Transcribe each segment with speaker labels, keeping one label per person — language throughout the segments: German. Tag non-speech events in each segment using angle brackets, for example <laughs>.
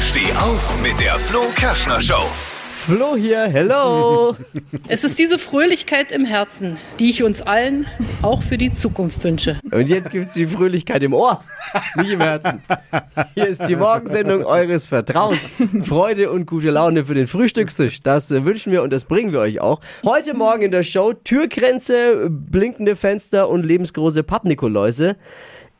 Speaker 1: Steh auf mit der Flo Kerschner Show.
Speaker 2: Flo hier, hello. <laughs>
Speaker 3: Es ist diese Fröhlichkeit im Herzen, die ich uns allen auch für die Zukunft wünsche.
Speaker 2: Und jetzt gibt's die Fröhlichkeit im Ohr, nicht im Herzen. Hier ist die Morgensendung eures Vertrauens. Freude und gute Laune für den Frühstückstisch. Das wünschen wir und das bringen wir euch auch. Heute Morgen in der Show Türgrenze, blinkende Fenster und lebensgroße Pappnikoläuse.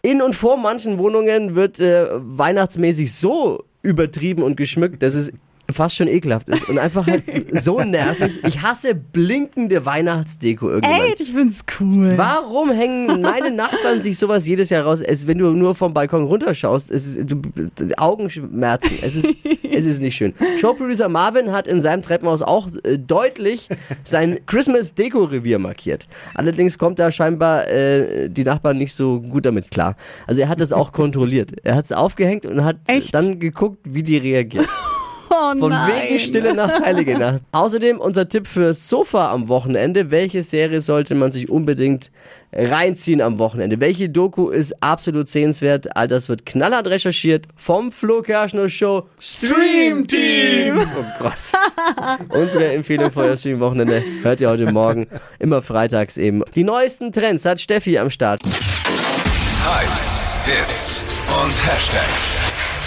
Speaker 2: In und vor manchen Wohnungen wird äh, weihnachtsmäßig so übertrieben und geschmückt, dass es fast schon ekelhaft ist und einfach halt <laughs> so nervig. Ich hasse blinkende Weihnachtsdeko irgendwann.
Speaker 4: Ey, ich find's cool.
Speaker 2: Warum hängen meine Nachbarn sich sowas jedes Jahr raus? Es, wenn du nur vom Balkon runterschaust, es ist, du, Augenschmerzen. Es ist, es ist nicht schön. Showproducer Marvin hat in seinem Treppenhaus auch äh, deutlich sein Christmas-Deko-Revier markiert. Allerdings kommt da scheinbar äh, die Nachbarn nicht so gut damit klar. Also er hat das auch kontrolliert. Er hat es aufgehängt und hat
Speaker 4: Echt?
Speaker 2: dann geguckt, wie die reagieren. <laughs>
Speaker 4: Oh
Speaker 2: Von
Speaker 4: nein.
Speaker 2: wegen Stille Nacht, Heilige Nacht. <laughs> Außerdem unser Tipp fürs Sofa am Wochenende. Welche Serie sollte man sich unbedingt reinziehen am Wochenende? Welche Doku ist absolut sehenswert? All das wird knallhart recherchiert vom Flo Kerschner Show Stream Team. <laughs> Oh Gott. Unsere Empfehlung für das Stream-Wochenende hört ihr heute Morgen. Immer freitags eben. Die neuesten Trends hat Steffi am Start.
Speaker 1: Hypes, Hits und Hashtags.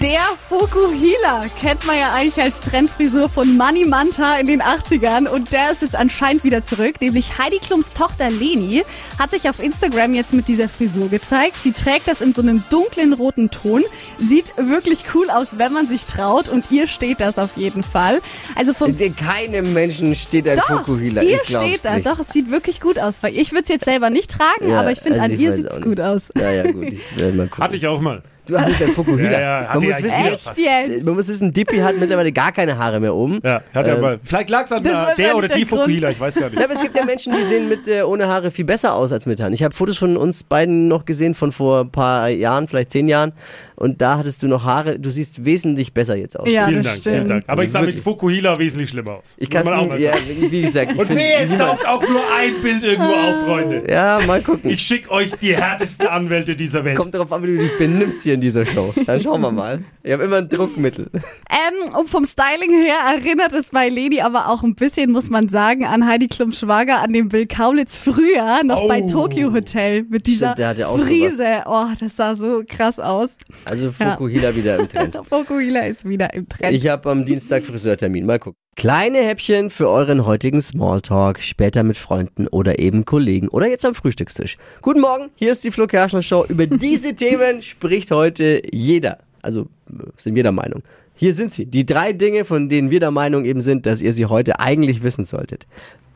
Speaker 4: Der Fokuhila kennt man ja eigentlich als Trendfrisur von Money Manta in den 80ern und der ist jetzt anscheinend wieder zurück. Nämlich Heidi Klums Tochter Leni hat sich auf Instagram jetzt mit dieser Frisur gezeigt. Sie trägt das in so einem dunklen roten Ton. Sieht wirklich cool aus, wenn man sich traut und ihr steht das auf jeden Fall. Also vom
Speaker 2: Keinem Menschen steht ein
Speaker 4: Doch,
Speaker 2: Fukuhila.
Speaker 4: ihr steht da.
Speaker 2: nicht.
Speaker 4: Doch, es sieht wirklich gut aus. Weil Ich würde es jetzt selber nicht tragen,
Speaker 2: Ja,
Speaker 4: aber ich finde,
Speaker 2: also
Speaker 4: an ihr sieht es gut aus.
Speaker 2: Ja, ja, gut. Ich mal gucken.
Speaker 5: Hatte ich auch mal.
Speaker 2: Du hattest ein Fukuhila.
Speaker 5: Ja, ja,
Speaker 2: man, muss
Speaker 5: ja
Speaker 2: wissen,
Speaker 4: jetzt?
Speaker 2: man muss wissen, Dippy hat mittlerweile gar keine Haare mehr oben.
Speaker 5: Ja, hat er
Speaker 2: Ähm,
Speaker 5: mal. Vielleicht lag es an
Speaker 4: war
Speaker 5: der oder
Speaker 4: der
Speaker 5: die. Fukuhila, ich weiß gar nicht.
Speaker 2: Ja, aber es gibt ja Menschen, die sehen mit äh, ohne Haare viel besser aus als mit Haaren. Ich habe Fotos von uns beiden noch gesehen von vor ein paar Jahren, vielleicht zehn Jahren. Und da hattest du noch Haare. Du siehst wesentlich besser jetzt aus.
Speaker 4: Ja,
Speaker 5: vielen
Speaker 4: das
Speaker 5: Dank,
Speaker 4: stimmt.
Speaker 5: vielen Dank. Aber ich sah mit. Fukuhila wesentlich schlimmer aus.
Speaker 2: Ich kann es
Speaker 5: mal
Speaker 2: ja,
Speaker 5: sagen.
Speaker 2: wie gesagt.
Speaker 5: Und nee, es taucht auch nur ein Bild irgendwo auf, Freunde.
Speaker 2: ja, mal gucken.
Speaker 5: Ich schicke euch die härtesten Anwälte dieser Welt.
Speaker 2: Kommt darauf an, wie du dich benimmst hier in dieser Show. <laughs> Dann schauen wir mal. Ich habe immer ein Druckmittel.
Speaker 4: Ähm, und vom Styling her erinnert es bei Lady aber auch ein bisschen, muss man sagen, an Heidi Klums Schwager, an dem Bill Kaulitz früher, noch
Speaker 5: Oh.
Speaker 4: bei Tokyo Hotel mit dieser
Speaker 2: Stimmt, der hat ja auch
Speaker 4: Frise. Oh, das sah so krass aus.
Speaker 2: Also Fukuhila wieder im Trend. <laughs>
Speaker 4: Fokuhila ist wieder im Trend.
Speaker 2: Ich habe am Dienstag Friseurtermin. Mal gucken. Kleine Häppchen für euren heutigen Smalltalk. Später mit Freunden oder eben Kollegen oder jetzt am Frühstückstisch. Guten Morgen, hier ist die Flo Kerschner Show. Über diese <laughs> Themen spricht heute jeder. Also sind wir der Meinung. Hier sind sie. Die drei Dinge, von denen wir der Meinung eben sind, dass ihr sie heute eigentlich wissen solltet.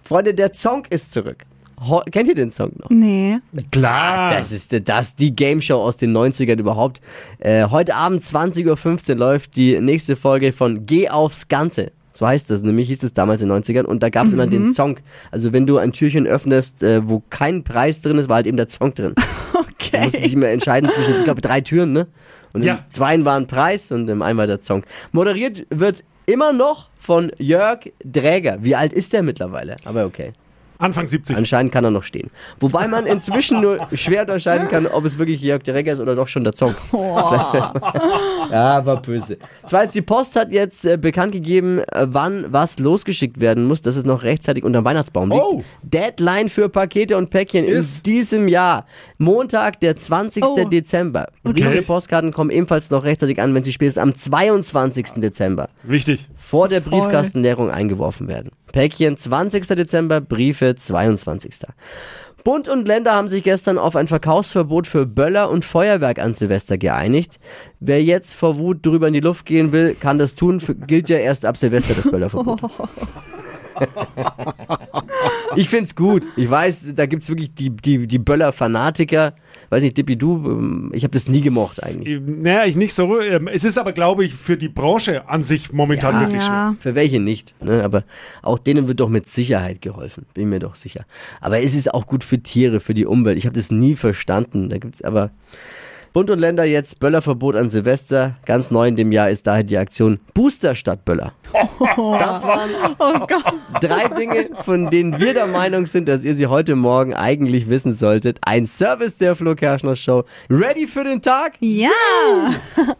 Speaker 2: Freunde, der Song ist zurück. Ho Kennt ihr den Song noch?
Speaker 4: nee.
Speaker 5: Klar.
Speaker 2: Das ist das, die Game Show aus den 90ern überhaupt. Äh, heute Abend 20.15 Uhr läuft die nächste Folge von Geh aufs Ganze. So heißt das, nämlich hieß es damals in den 90ern und da gab es immer den Song. Also wenn du ein Türchen öffnest, äh, wo kein Preis drin ist, war halt eben der Song drin. <laughs> Du musst
Speaker 4: Okay.
Speaker 2: dich immer entscheiden zwischen, ich glaube, drei Türen, ne? Und
Speaker 5: Ja.
Speaker 2: im zweiten war ein Preis und im einen war der Song. Moderiert wird immer noch von Jörg Dräger. Wie alt ist der mittlerweile? Aber okay.
Speaker 5: Anfang 70.
Speaker 2: Anscheinend kann er noch stehen. Wobei man inzwischen nur <laughs> schwer unterscheiden kann, ob es wirklich Jörg Dräger ist oder doch schon der Song. <laughs> ja, war böse. Zweitens, die Post hat jetzt äh, bekannt gegeben, äh, wann was losgeschickt werden muss, dass es noch rechtzeitig unterm Weihnachtsbaum liegt.
Speaker 5: Oh.
Speaker 2: Deadline für Pakete und Päckchen
Speaker 5: Ist?
Speaker 2: in diesem Jahr. Montag, der 20.
Speaker 4: Oh.
Speaker 2: Dezember. Briefe, Postkarten kommen ebenfalls noch rechtzeitig an, wenn sie spätestens am 22. Dezember
Speaker 5: Wichtig.
Speaker 2: vor der
Speaker 4: Voll.
Speaker 2: Briefkastenleerung eingeworfen werden. Päckchen 20. Dezember, Briefe 22. Bund und Länder haben sich gestern auf ein Verkaufsverbot für Böller und Feuerwerk an Silvester geeinigt. Wer jetzt vor Wut drüber in die Luft gehen will, kann das tun. Gilt ja erst ab Silvester das Böllerverbot. <laughs> ich find's gut. Ich weiß, da gibt's wirklich die, die, die Böller-Fanatiker. Weiß nicht, Dippi, du, ähm, ich habe das nie gemocht eigentlich.
Speaker 5: Naja, ich nicht so. ähm, Es ist aber, glaube ich, für die Branche an sich momentan wirklich schwer.
Speaker 4: Ja.
Speaker 2: Für welche nicht, ne? aber auch denen wird doch mit Sicherheit geholfen, bin mir doch sicher. Aber es ist auch gut für Tiere, für die Umwelt. Ich habe das nie verstanden. Da gibt's aber Bund und Länder jetzt Böllerverbot an Silvester. Ganz neu in dem Jahr ist daher die Aktion Booster statt Böller. Das waren
Speaker 4: Oh
Speaker 2: drei Dinge, von denen wir der Meinung sind, dass ihr sie heute Morgen eigentlich wissen solltet. Ein Service der Flo Kerschner Show. Ready für den Tag?
Speaker 4: Ja.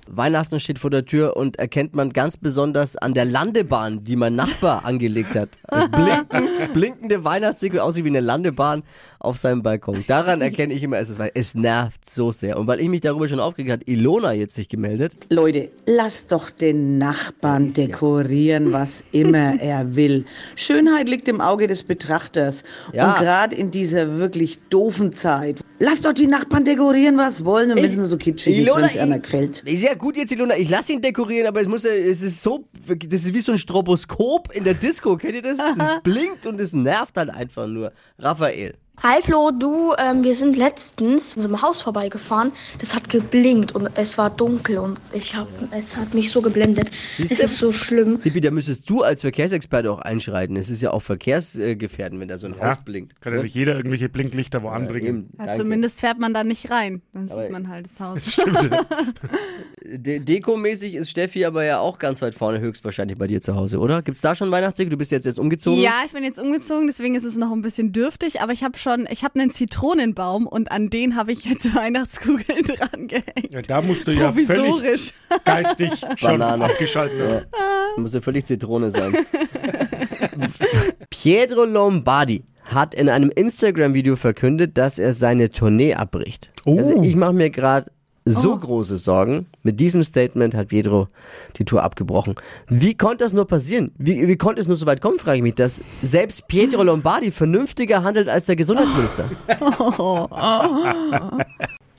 Speaker 2: Weihnachten steht vor der Tür und erkennt man ganz besonders an der Landebahn, die mein Nachbar angelegt hat. Blinkend, blinkende Weihnachtsdeko, aussieht wie eine Landebahn auf seinem Balkon. Daran erkenne ich immer, es ist, weil es nervt so sehr. Und weil ich mich darüber schon aufgeregt hat, Ilona jetzt sich gemeldet.
Speaker 6: Leute, lasst doch den Nachbarn dekorieren, was <laughs> immer er will. Schönheit liegt im Auge des Betrachters.
Speaker 2: Ja.
Speaker 6: Und gerade in dieser wirklich doofen Zeit. Lasst doch die Nachbarn dekorieren, was wollen, und wenn es so kitschig ist, wenn es einer gefällt.
Speaker 2: Sehr gut jetzt, Ilona. Ich lasse ihn dekorieren, aber es muss es ist so, das ist wie so ein Stroboskop in der Disco. Kennt ihr das? Das <laughs> blinkt und es nervt halt einfach nur. Raphael.
Speaker 7: Hi Flo, du, ähm, wir sind letztens an so einem Haus vorbeigefahren. Das hat geblinkt und es war dunkel und ich hab, es hat mich so geblendet.
Speaker 2: Siehst
Speaker 7: Es
Speaker 2: du?
Speaker 7: ist so schlimm.
Speaker 2: Tippi, da müsstest du als Verkehrsexperte auch einschreiten. Es ist ja auch verkehrsgefährdend, wenn da so ein Haus blinkt.
Speaker 5: Kann ja nicht jeder irgendwelche Blinklichter wo anbringen.
Speaker 2: Eben,
Speaker 4: Ja, zumindest fährt man da nicht rein. Dann
Speaker 2: Aber-
Speaker 4: sieht man halt das Haus. <laughs> <laughs>
Speaker 2: De Dekomäßig ist Steffi aber ja auch ganz weit vorne höchstwahrscheinlich bei dir zu Hause, oder? Gibt's da schon Weihnachtsdeko? Du bist jetzt erst umgezogen?
Speaker 4: Ja, ich bin jetzt umgezogen, deswegen ist es noch ein bisschen dürftig, aber ich habe schon, ich habe einen Zitronenbaum und an den habe ich jetzt <laughs> Weihnachtskugeln dran gehängt.
Speaker 5: Ja, da musst du ja völlig geistig <laughs> schon
Speaker 2: Banane.
Speaker 5: abgeschalten haben.
Speaker 2: Muss ja völlig Zitrone sein. <laughs> Pietro Lombardi hat in einem Instagram-Video verkündet, dass er seine Tournee abbricht.
Speaker 5: Oh.
Speaker 2: Also ich mache mir gerade so große Sorgen. Mit diesem Statement hat Pietro die Tour abgebrochen. Wie konnte das nur passieren? Wie, wie konnte es nur so weit kommen, frage ich mich, dass selbst Pietro Lombardi vernünftiger handelt als der Gesundheitsminister. <laughs>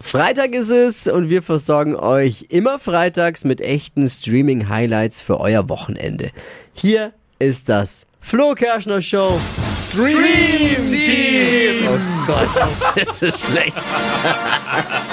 Speaker 2: Freitag ist es und wir versorgen euch immer freitags mit echten Streaming-Highlights für euer Wochenende. Hier ist das Flo Kerschner Show Stream Team. Oh Gott, das ist schlecht. <laughs>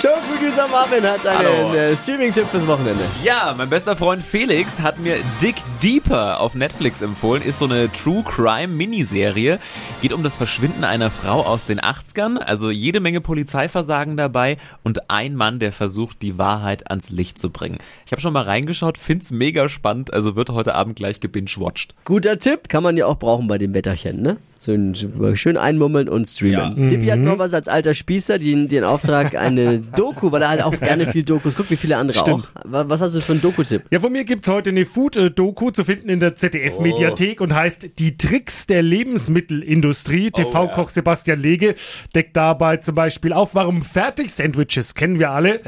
Speaker 2: Showproducer Marvin hat einen äh, Streaming-Tipp fürs Wochenende.
Speaker 8: Ja, mein bester Freund Felix hat mir Dick Deeper auf Netflix empfohlen. Ist so eine True Crime Miniserie. Geht um das Verschwinden einer Frau aus den 80ern. Also jede Menge Polizeiversagen dabei und ein Mann, der versucht, die Wahrheit ans Licht zu bringen. Ich habe schon mal reingeschaut, find's mega spannend. Also wird heute Abend gleich gebingewatcht.
Speaker 2: Guter Tipp, kann man ja auch brauchen bei dem Wetterchen, ne? So ein, schön einmummeln und streamen. Tippi hat noch was als alter Spießer, den, den Auftrag, eine <laughs> Doku, weil er halt auch gerne viel Dokus guckt, wie viele andere
Speaker 5: Stimmt.
Speaker 2: auch. Wa- Was hast du für einen Doku-Tipp?
Speaker 5: Ja, von mir gibt's heute eine Food-Doku zu finden in der ZDF-Mediathek und heißt Die Tricks der Lebensmittelindustrie. TV-Koch Sebastian Lege deckt dabei zum Beispiel auf, warum Fertig-Sandwiches, kennen wir alle,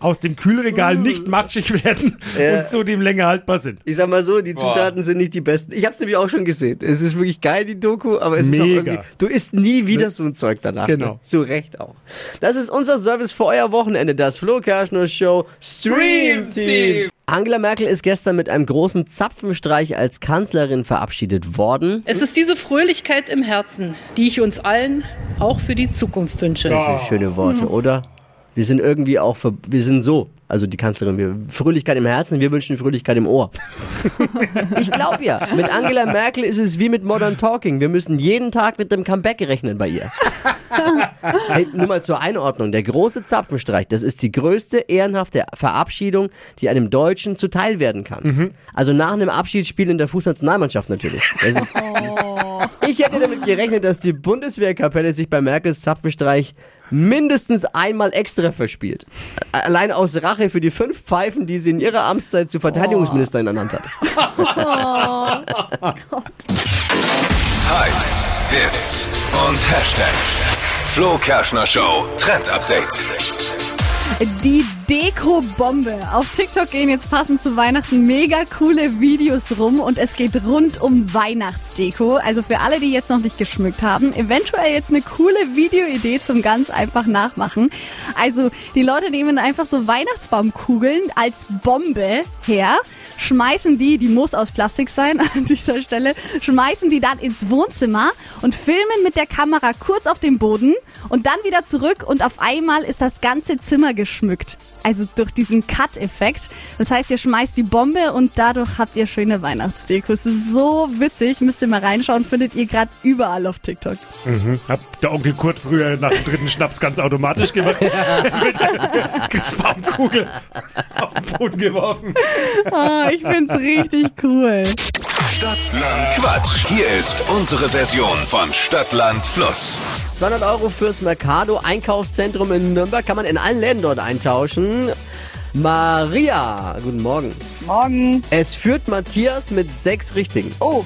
Speaker 5: aus dem Kühlregal nicht matschig werden und zudem länger haltbar sind.
Speaker 2: Ich sag mal so, die Zutaten sind nicht die besten. Ich hab's nämlich auch schon gesehen. Es ist wirklich geil, die Doku, aber es ist auch
Speaker 5: Mega.
Speaker 2: irgendwie, du isst nie wieder so ein Zeug danach.
Speaker 5: Genau.
Speaker 2: Ne? Zu Recht auch. Das ist unser Service für euer Wochenende, das Flo Kerschner Show Stream Team. Angela Merkel ist gestern mit einem großen Zapfenstreich als Kanzlerin verabschiedet worden.
Speaker 3: Es ist diese Fröhlichkeit im Herzen, die ich uns allen auch für die Zukunft wünsche.
Speaker 2: Das sind schöne Worte, oder? Wir sind irgendwie auch, ver wir sind so. Also die Kanzlerin, wir, Fröhlichkeit im Herzen, wir wünschen Fröhlichkeit im Ohr. <laughs> ich glaube ja, mit Angela Merkel ist es wie mit Modern Talking. Wir müssen jeden Tag mit dem Comeback rechnen bei ihr. <laughs> hey, nur mal zur Einordnung. Der große Zapfenstreich, das ist die größte ehrenhafte Verabschiedung, die einem Deutschen zuteil werden kann. Also nach einem Abschiedsspiel in der Fußnationalmannschaft natürlich. Das ist, ich hätte damit gerechnet, dass die Bundeswehrkapelle sich bei Merkels Zapfenstreich mindestens einmal extra verspielt. Allein aus Rache für die fünf Pfeifen, die sie in ihrer Amtszeit zu Verteidigungsministerin ernannt hat. <laughs>
Speaker 1: Hypes, Hits und Hashtags. Flo Kerschner Show Trend Update.
Speaker 4: Die Deko-Bombe. Auf TikTok gehen jetzt passend zu Weihnachten mega coole Videos rum und es geht rund um Weihnachtsdeko. Also für alle, die jetzt noch nicht geschmückt haben, eventuell jetzt eine coole Videoidee zum ganz einfach nachmachen. Also die Leute nehmen einfach so Weihnachtsbaumkugeln als Bombe her schmeißen die, die muss aus Plastik sein <laughs> an dieser Stelle, schmeißen die dann ins Wohnzimmer und filmen mit der Kamera kurz auf dem Boden und dann wieder zurück und auf einmal ist das ganze Zimmer geschmückt. Also durch diesen Cut-Effekt. Das heißt, ihr schmeißt die Bombe und dadurch habt ihr schöne Weihnachtsdeko. Es ist so witzig. Müsst ihr mal reinschauen. Findet ihr gerade überall auf TikTok.
Speaker 5: Mhm. Hab der Onkel Kurt früher nach dem dritten Schnaps ganz automatisch gemacht. <laughs> Mit der Christbaumkugel auf den Boden geworfen.
Speaker 4: Ah, ich find's richtig cool.
Speaker 1: Stadtland Quatsch. Hier ist unsere Version von Stadtland Fluss.
Speaker 2: 200 Euro fürs Mercado Einkaufszentrum in Nürnberg kann man in allen Läden dort eintauschen. Maria, guten Morgen.
Speaker 9: Morgen.
Speaker 2: Es führt Matthias mit sechs Richtigen,
Speaker 9: Oh,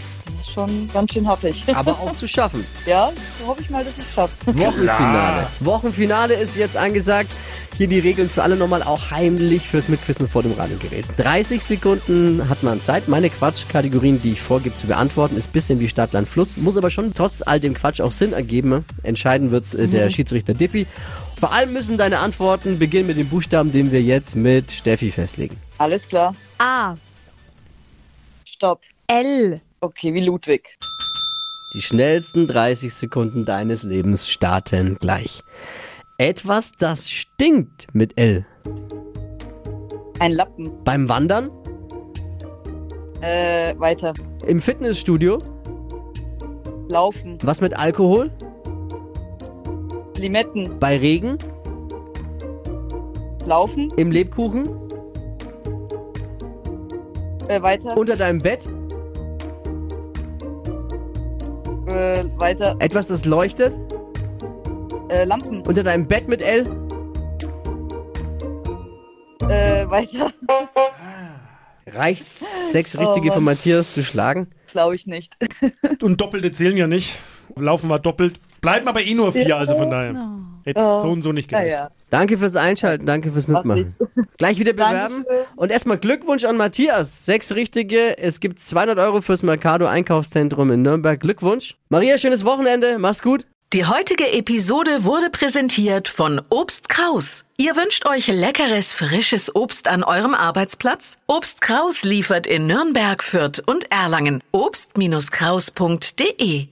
Speaker 9: schon ganz schön happig.
Speaker 2: aber <laughs> auch zu schaffen.
Speaker 9: ja, so hoffe ich mal, dass ich es schaffe. <laughs>
Speaker 2: Wochenfinale. Wochenfinale ist jetzt angesagt. Hier die Regeln für alle nochmal auch heimlich fürs Mitquissen vor dem Radiogerät. 30 Sekunden hat man Zeit. Meine Quatschkategorien, die ich vorgebe zu beantworten, ist bisschen wie Stadt, Land, Fluss. Muss aber schon trotz all dem Quatsch auch Sinn ergeben. Entscheiden wird's äh, der Schiedsrichter Dippi. Vor allem müssen deine Antworten beginnen mit dem Buchstaben, den wir jetzt mit Steffi festlegen.
Speaker 9: Alles klar.
Speaker 4: A.
Speaker 9: Stopp.
Speaker 4: L.
Speaker 9: Okay, wie Ludwig.
Speaker 2: Die schnellsten 30 Sekunden deines Lebens starten gleich. Etwas, das stinkt mit L.
Speaker 9: Ein Lappen.
Speaker 2: Beim Wandern,
Speaker 9: Äh, weiter.
Speaker 2: im Fitnessstudio,
Speaker 9: Laufen.
Speaker 2: was mit Alkohol,
Speaker 9: Limetten.
Speaker 2: bei Regen,
Speaker 9: Laufen.
Speaker 2: im Lebkuchen,
Speaker 9: Äh, weiter.
Speaker 2: unter deinem Bett,
Speaker 9: Äh, weiter.
Speaker 2: etwas, das leuchtet,
Speaker 9: Äh, Lampen.
Speaker 2: unter deinem Bett mit L,
Speaker 9: Äh, weiter. <laughs>
Speaker 2: reicht's, sechs richtige
Speaker 9: Mann.
Speaker 2: für Matthias zu schlagen.
Speaker 9: Glaube ich nicht. <laughs>
Speaker 5: Und Doppelte zählen ja nicht. Laufen wir doppelt. Bleiben aber eh nur vier, also von daher. Hätte so und so nicht gereicht.
Speaker 9: Naja.
Speaker 2: Danke fürs Einschalten, danke fürs Mitmachen. <laughs> Gleich wieder bewerben.
Speaker 9: Dankeschön.
Speaker 2: Und erstmal Glückwunsch an Matthias. Sechs richtige. Es gibt 200 Euro fürs Mercado Einkaufszentrum in Nürnberg. Glückwunsch. Maria, schönes Wochenende. Mach's gut.
Speaker 10: Die heutige Episode wurde präsentiert von Obst Kraus. Ihr wünscht euch leckeres, frisches Obst an eurem Arbeitsplatz? Obst Kraus liefert in Nürnberg, Fürth und Erlangen. Obst-Kraus.de